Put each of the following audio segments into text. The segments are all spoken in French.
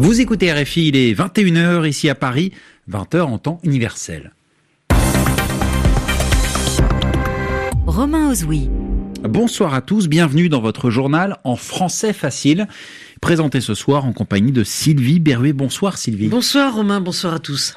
Vous écoutez RFI, il est 21h ici à Paris, 20h en temps universel. Romain Ozoui. Bonsoir à tous, bienvenue dans votre journal en français facile, présenté ce soir en compagnie de Sylvie Berruet. Bonsoir Sylvie. Bonsoir Romain, bonsoir à tous.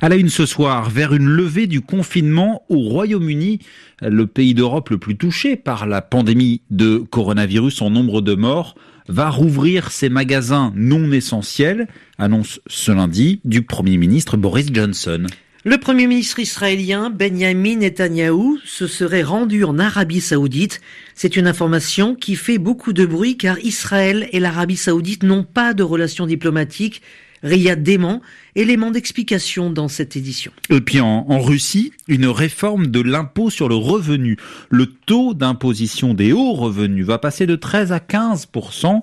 À la une ce soir, vers une levée du confinement au Royaume-Uni, le pays d'Europe le plus touché par la pandémie de coronavirus en nombre de morts va rouvrir ses magasins non essentiels, annonce ce lundi du Premier ministre Boris Johnson. Le Premier ministre israélien Benjamin Netanyahou se serait rendu en Arabie saoudite. C'est une information qui fait beaucoup de bruit car Israël et l'Arabie saoudite n'ont pas de relations diplomatiques. Riyad dément, élément d'explication dans cette édition. Et puis en, en Russie, une réforme de l'impôt sur le revenu. Le taux d'imposition des hauts revenus va passer de 13 à 15%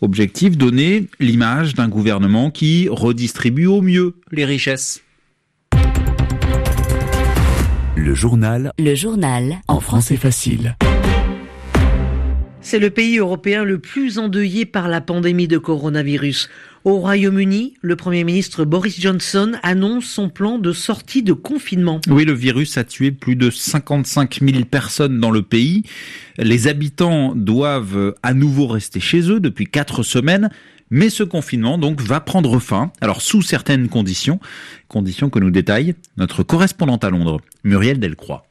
Objectif donner l'image d'un gouvernement qui redistribue au mieux les richesses. Le journal. Le journal. En français facile. C'est le pays européen le plus endeuillé par la pandémie de coronavirus. Au Royaume-Uni, le Premier ministre Boris Johnson annonce son plan de sortie de confinement. Oui, le virus a tué plus de 55 000 personnes dans le pays. Les habitants doivent à nouveau rester chez eux depuis quatre semaines. Mais ce confinement, donc, va prendre fin, alors sous certaines conditions, conditions que nous détaille notre correspondante à Londres, Muriel Delcroix.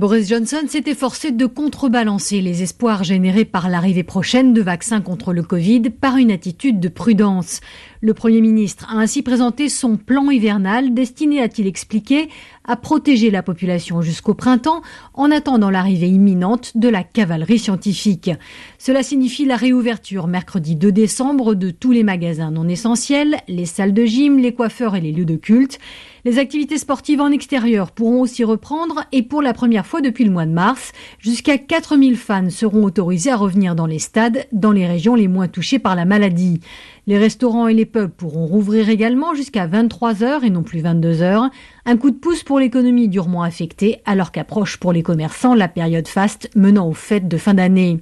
Boris Johnson s'est efforcé de contrebalancer les espoirs générés par l'arrivée prochaine de vaccins contre le Covid par une attitude de prudence. Le Premier ministre a ainsi présenté son plan hivernal destiné, a-t-il expliqué, à protéger la population jusqu'au printemps en attendant l'arrivée imminente de la cavalerie scientifique. Cela signifie la réouverture mercredi 2 décembre de tous les magasins non essentiels, les salles de gym, les coiffeurs et les lieux de culte. Les activités sportives en extérieur pourront aussi reprendre et pour la première fois depuis le mois de mars, jusqu'à 4000 fans seront autorisés à revenir dans les stades dans les régions les moins touchées par la maladie. Les restaurants et les pubs pourront rouvrir également jusqu'à 23 heures et non plus 22 heures. Un coup de pouce pour l'économie durement affectée alors qu'approche pour les commerçants la période faste menant aux fêtes de fin d'année.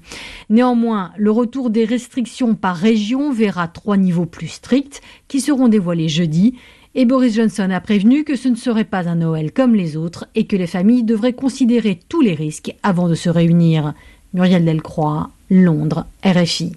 Néanmoins, le retour des restrictions par région verra trois niveaux plus stricts qui seront dévoilés jeudi. Et Boris Johnson a prévenu que ce ne serait pas un Noël comme les autres et que les familles devraient considérer tous les risques avant de se réunir. Muriel Delcroix, Londres, RFI.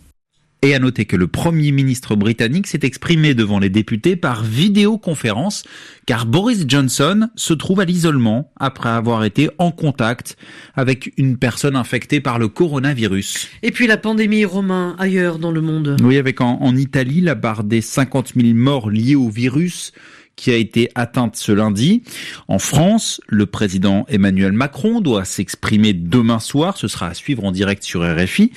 Et à noter que le Premier ministre britannique s'est exprimé devant les députés par vidéoconférence, car Boris Johnson se trouve à l'isolement après avoir été en contact avec une personne infectée par le coronavirus. Et puis la pandémie romain ailleurs dans le monde. Oui, avec en, en Italie la barre des 50 000 morts liés au virus qui a été atteinte ce lundi. En France, le président Emmanuel Macron doit s'exprimer demain soir, ce sera à suivre en direct sur RFI,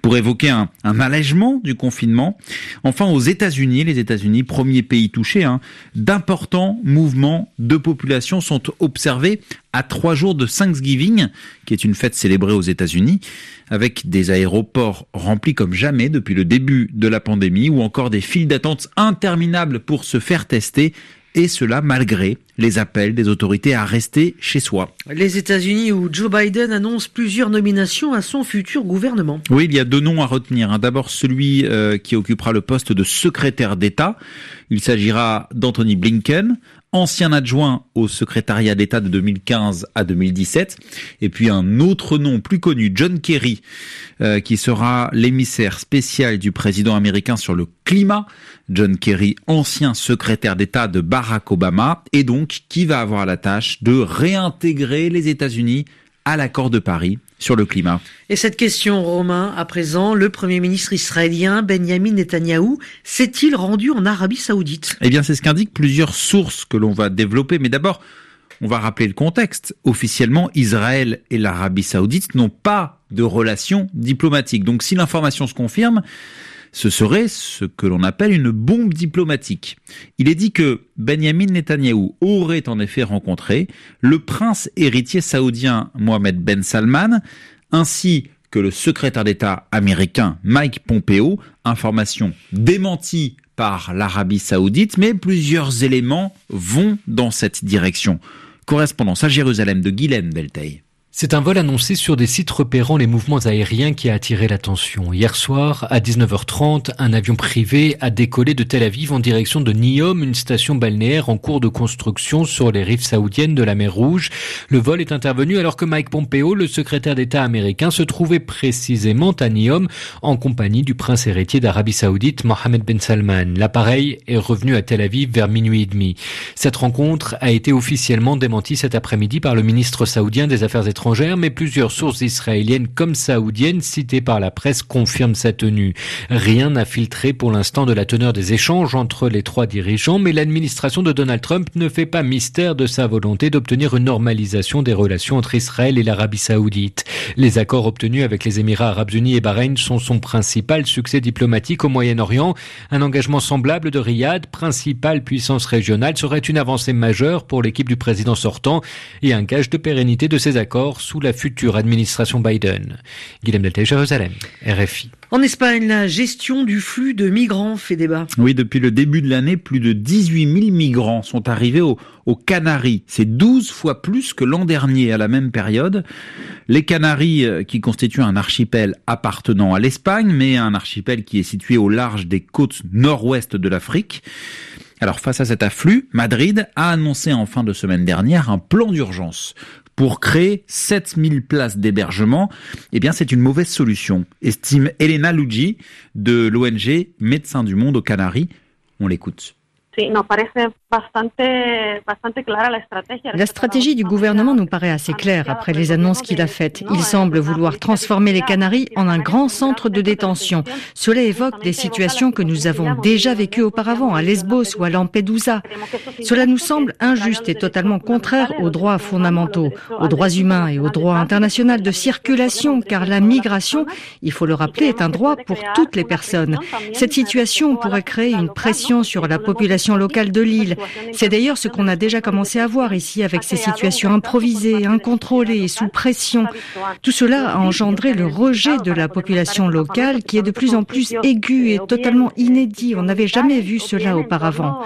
pour évoquer un, allègement du confinement. Enfin, aux États-Unis, les États-Unis, premier pays touché, hein, d'importants mouvements de population sont observés à trois jours de Thanksgiving, qui est une fête célébrée aux États-Unis, avec des aéroports remplis comme jamais depuis le début de la pandémie, ou encore des files d'attente interminables pour se faire tester, et cela malgré les appels des autorités à rester chez soi. Les États-Unis où Joe Biden annonce plusieurs nominations à son futur gouvernement. Oui, il y a deux noms à retenir. Hein. D'abord celui euh, qui occupera le poste de secrétaire d'État. Il s'agira d'Anthony Blinken, ancien adjoint au secrétariat d'État de 2015 à 2017, et puis un autre nom plus connu, John Kerry, euh, qui sera l'émissaire spécial du président américain sur le climat. John Kerry, ancien secrétaire d'État de Barack Obama, et donc qui va avoir la tâche de réintégrer les États-Unis à l'accord de Paris sur le climat. Et cette question, Romain, à présent, le Premier ministre israélien Benjamin Netanyahou s'est-il rendu en Arabie saoudite? Eh bien, c'est ce qu'indiquent plusieurs sources que l'on va développer. Mais d'abord, on va rappeler le contexte. Officiellement, Israël et l'Arabie saoudite n'ont pas de relations diplomatiques. Donc si l'information se confirme, ce serait ce que l'on appelle une bombe diplomatique. Il est dit que Benjamin Netanyahou aurait en effet rencontré le prince héritier saoudien Mohamed Ben Salman, ainsi que le secrétaire d'État américain Mike Pompeo, information démentie par l'Arabie saoudite, mais plusieurs éléments vont dans cette direction. Correspondance à Jérusalem de Guylaine Beltay. C'est un vol annoncé sur des sites repérant les mouvements aériens qui a attiré l'attention. Hier soir, à 19h30, un avion privé a décollé de Tel Aviv en direction de Niom, une station balnéaire en cours de construction sur les rives saoudiennes de la mer Rouge. Le vol est intervenu alors que Mike Pompeo, le secrétaire d'État américain, se trouvait précisément à Niom en compagnie du prince héritier d'Arabie saoudite Mohammed Ben Salman. L'appareil est revenu à Tel Aviv vers minuit et demi. Cette rencontre a été officiellement démentie cet après-midi par le ministre saoudien des Affaires étrangères mais plusieurs sources israéliennes comme saoudiennes citées par la presse confirment sa tenue. Rien n'a filtré pour l'instant de la teneur des échanges entre les trois dirigeants, mais l'administration de Donald Trump ne fait pas mystère de sa volonté d'obtenir une normalisation des relations entre Israël et l'Arabie saoudite. Les accords obtenus avec les Émirats arabes unis et Bahreïn sont son principal succès diplomatique au Moyen-Orient. Un engagement semblable de Riyad, principale puissance régionale, serait une avancée majeure pour l'équipe du président sortant et un gage de pérennité de ces accords sous la future administration Biden. Guillaume Delta, Jérusalem, RFI. En Espagne, la gestion du flux de migrants fait débat. Oui, depuis le début de l'année, plus de 18 000 migrants sont arrivés aux, Canaries. C'est 12 fois plus que l'an dernier à la même période. Les Canaries, euh, qui constituent un archipel appartenant à l'Espagne, mais un archipel qui est situé au large des côtes nord-ouest de l'Afrique. Alors face à cet afflux, Madrid a annoncé en fin de semaine dernière un plan d'urgence pour créer 7000 places d'hébergement, eh bien c'est une mauvaise solution, estime Elena Luigi de l'ONG Médecins du Monde aux Canaries. On l'écoute. La stratégie du gouvernement nous paraît assez claire après les annonces qu'il a faites. Il semble vouloir transformer les Canaries en un grand centre de détention. Cela évoque des situations que nous avons déjà vécues auparavant à Lesbos ou à Lampedusa. Cela nous semble injuste et totalement contraire aux droits fondamentaux, aux droits humains et au droit international de circulation, car la migration, il faut le rappeler, est un droit pour toutes les personnes. Cette situation pourrait créer une pression sur la population locale de l'île. C'est d'ailleurs ce qu'on a déjà commencé à voir ici avec ces situations improvisées, incontrôlées et sous pression. Tout cela a engendré le rejet de la population locale qui est de plus en plus aigu et totalement inédit. On n'avait jamais vu cela auparavant.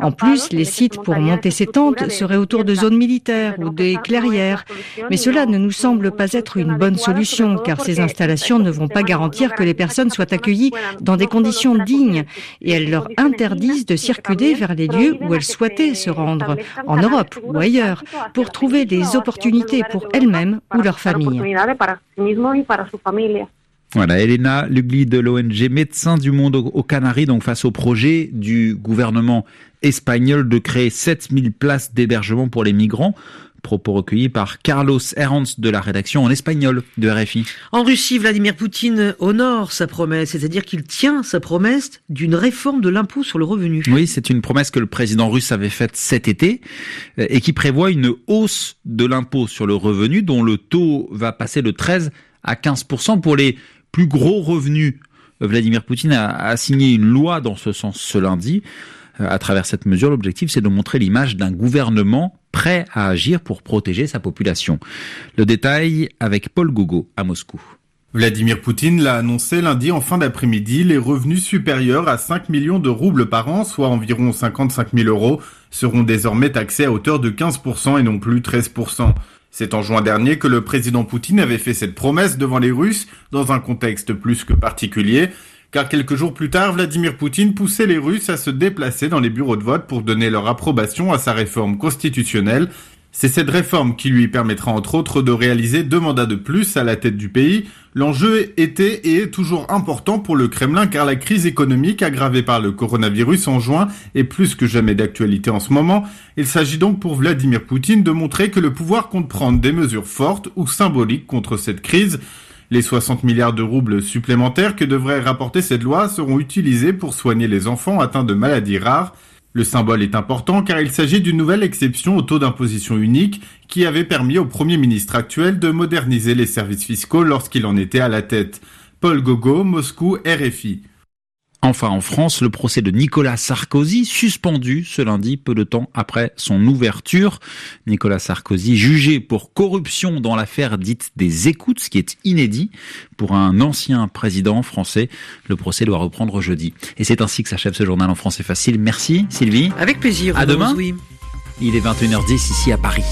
En plus, les sites pour monter ces tentes seraient autour de zones militaires ou des clairières. Mais cela ne nous semble pas être une bonne solution car ces installations ne vont pas garantir que les personnes soient accueillies dans des conditions dignes et elles leur interdisent de circuler vers les lieux où elles souhaitaient se rendre, en Europe ou ailleurs, pour trouver des opportunités pour elles-mêmes ou leur famille. Voilà, Elena Lugli de l'ONG Médecins du Monde aux Canaries, donc face au projet du gouvernement espagnol de créer 7000 places d'hébergement pour les migrants. Propos recueillis par Carlos Herranz de la rédaction en espagnol de RFI. En Russie, Vladimir Poutine honore sa promesse, c'est-à-dire qu'il tient sa promesse d'une réforme de l'impôt sur le revenu. Oui, c'est une promesse que le président russe avait faite cet été euh, et qui prévoit une hausse de l'impôt sur le revenu dont le taux va passer de 13 à 15% pour les plus gros revenus. Vladimir Poutine a, signé une loi dans ce sens ce lundi. Euh, à travers cette mesure, l'objectif c'est de montrer l'image d'un gouvernement prêt à agir pour protéger sa population. Le détail avec Paul Gogo à Moscou. Vladimir Poutine l'a annoncé lundi en fin d'après-midi, les revenus supérieurs à 5 millions de roubles par an, soit environ 55 000 euros, seront désormais taxés à hauteur de 15% et non plus 13%. C'est en juin dernier que le président Poutine avait fait cette promesse devant les Russes dans un contexte plus que particulier car quelques jours plus tard, Vladimir Poutine poussait les Russes à se déplacer dans les bureaux de vote pour donner leur approbation à sa réforme constitutionnelle. C'est cette réforme qui lui permettra entre autres de réaliser deux mandats de plus à la tête du pays. L'enjeu était et est toujours important pour le Kremlin car la crise économique aggravée par le coronavirus en juin est plus que jamais d'actualité en ce moment. Il s'agit donc pour Vladimir Poutine de montrer que le pouvoir compte prendre des mesures fortes ou symboliques contre cette crise. Les 60 milliards de roubles supplémentaires que devrait rapporter cette loi seront utilisés pour soigner les enfants atteints de maladies rares. Le symbole est important car il s'agit d'une nouvelle exception au taux d'imposition unique qui avait permis au Premier ministre actuel de moderniser les services fiscaux lorsqu'il en était à la tête. Paul Gogo, Moscou, RFI. Enfin, en France, le procès de Nicolas Sarkozy, suspendu ce lundi, peu de temps après son ouverture. Nicolas Sarkozy, jugé pour corruption dans l'affaire dite des écoutes, ce qui est inédit pour un ancien président français. Le procès doit reprendre jeudi. Et c'est ainsi que s'achève ce journal en français facile. Merci Sylvie. Avec plaisir. À demain. Il est 21h10 ici à Paris.